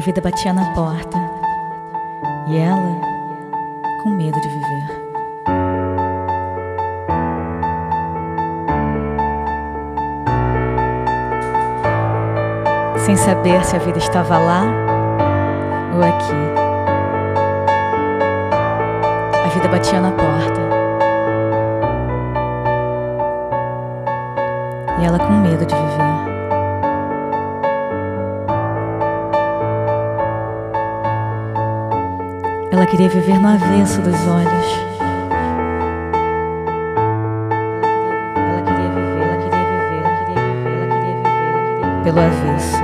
vida batia na porta e ela com medo de viver. Sem saber se a vida estava lá ou aqui. A vida batia na porta. E ela com medo de viver. Ela queria viver no avesso dos olhos. Ela queria viver, ela queria viver, ela queria viver, ela queria viver, ela queria viver pelo avesso.